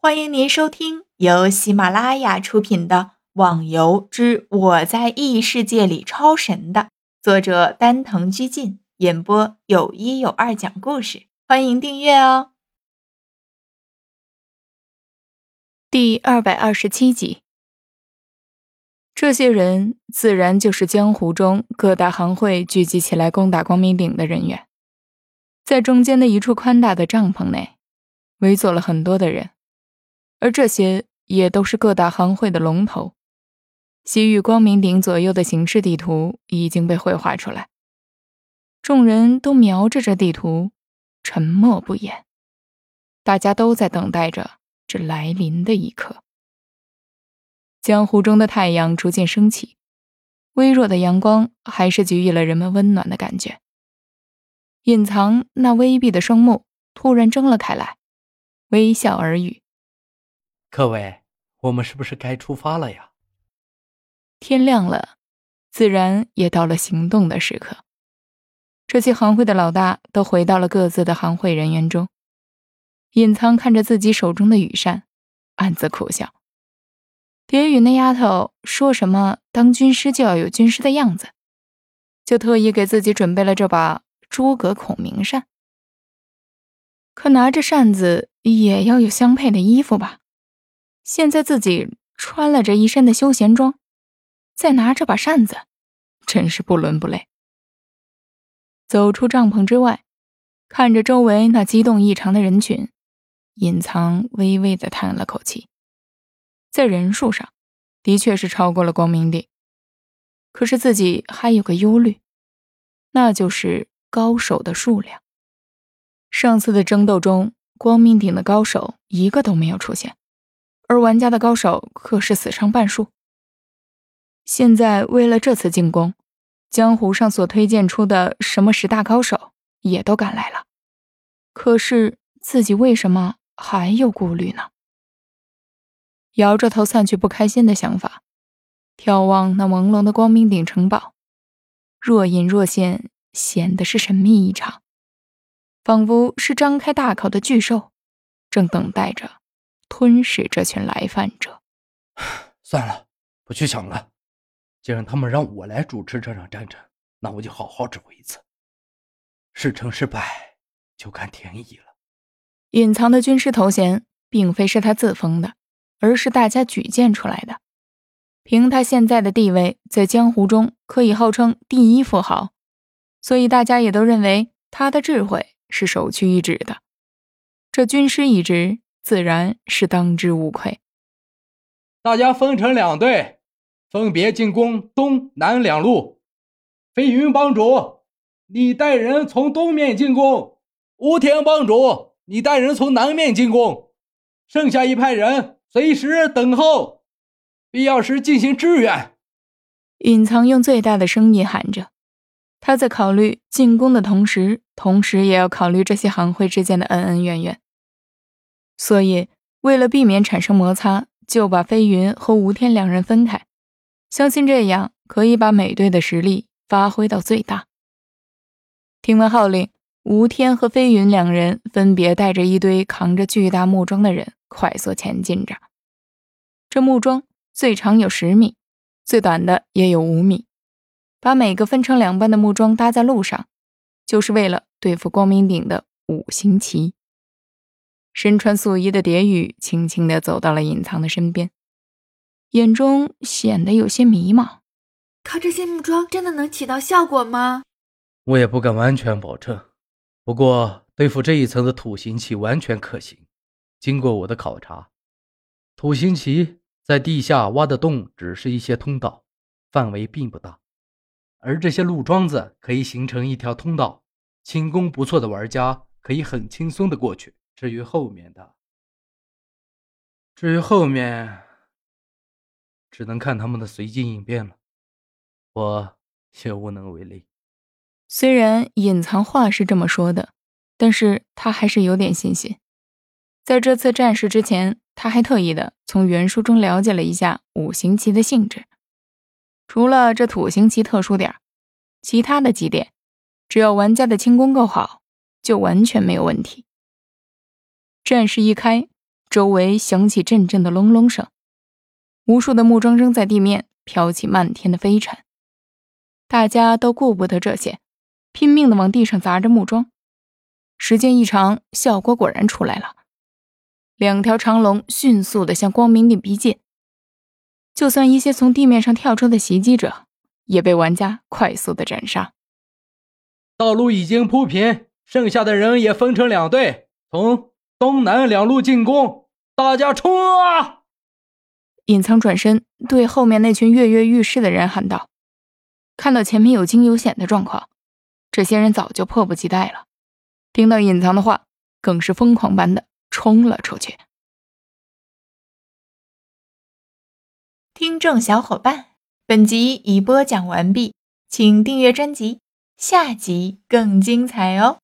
欢迎您收听由喜马拉雅出品的《网游之我在异世界里超神》的作者丹藤居进演播，有一有二讲故事。欢迎订阅哦。第二百二十七集，这些人自然就是江湖中各大行会聚集起来攻打光明顶的人员，在中间的一处宽大的帐篷内，围坐了很多的人，而这些也都是各大行会的龙头。西域光明顶左右的形势地图已经被绘画出来，众人都瞄着这地图，沉默不言，大家都在等待着。这来临的一刻，江湖中的太阳逐渐升起，微弱的阳光还是给予了人们温暖的感觉。隐藏那微闭的双目突然睁了开来，微笑耳语：“各位，我们是不是该出发了呀？”天亮了，自然也到了行动的时刻。这些行会的老大都回到了各自的行会人员中。隐藏看着自己手中的羽扇，暗自苦笑。蝶羽那丫头说什么当军师就要有军师的样子，就特意给自己准备了这把诸葛孔明扇。可拿着扇子也要有相配的衣服吧？现在自己穿了这一身的休闲装，再拿着把扇子，真是不伦不类。走出帐篷之外，看着周围那激动异常的人群。隐藏微微的叹了口气，在人数上，的确是超过了光明顶。可是自己还有个忧虑，那就是高手的数量。上次的争斗中，光明顶的高手一个都没有出现，而玩家的高手可是死伤半数。现在为了这次进攻，江湖上所推荐出的什么十大高手也都赶来了。可是自己为什么？还有顾虑呢。摇着头散去不开心的想法，眺望那朦胧的光明顶城堡，若隐若现，显得是神秘异常，仿佛是张开大口的巨兽，正等待着吞噬这群来犯者。算了，不去想了。既然他们让我来主持这场战争，那我就好好指挥一次。事成是败，就看天意了。隐藏的军师头衔并非是他自封的，而是大家举荐出来的。凭他现在的地位，在江湖中可以号称第一富豪，所以大家也都认为他的智慧是首屈一指的。这军师一职自然是当之无愧。大家分成两队，分别进攻东南两路。飞云帮主，你带人从东面进攻；吴天帮主。你带人从南面进攻，剩下一派人随时等候，必要时进行支援。隐藏用最大的声音喊着，他在考虑进攻的同时，同时也要考虑这些行会之间的恩恩怨怨。所以，为了避免产生摩擦，就把飞云和吴天两人分开。相信这样可以把美队的实力发挥到最大。听完号令。吴天和飞云两人分别带着一堆扛着巨大木桩的人快速前进着。这木桩最长有十米，最短的也有五米。把每个分成两半的木桩搭在路上，就是为了对付光明顶的五行旗。身穿素衣的蝶羽轻轻地走到了隐藏的身边，眼中显得有些迷茫。靠这些木桩真的能起到效果吗？我也不敢完全保证。不过，对付这一层的土行旗完全可行。经过我的考察，土行旗在地下挖的洞只是一些通道，范围并不大，而这些路桩子可以形成一条通道，轻功不错的玩家可以很轻松的过去。至于后面的，至于后面，只能看他们的随机应变了，我也无能为力。虽然隐藏话是这么说的，但是他还是有点信心。在这次战事之前，他还特意的从原书中了解了一下五行旗的性质。除了这土行旗特殊点其他的几点，只要玩家的轻功够好，就完全没有问题。战事一开，周围响起阵阵的隆隆声，无数的木桩扔在地面，飘起漫天的飞尘。大家都顾不得这些，拼命的往地上砸着木桩。时间一长，效果果然出来了。两条长龙迅速的向光明顶逼近，就算一些从地面上跳出的袭击者，也被玩家快速的斩杀。道路已经铺平，剩下的人也分成两队，从东南两路进攻。大家冲啊！隐藏转身对后面那群跃跃欲试的人喊道：“看到前面有惊有险的状况，这些人早就迫不及待了。听到隐藏的话，更是疯狂般的。”冲了出去。听众小伙伴，本集已播讲完毕，请订阅专辑，下集更精彩哦。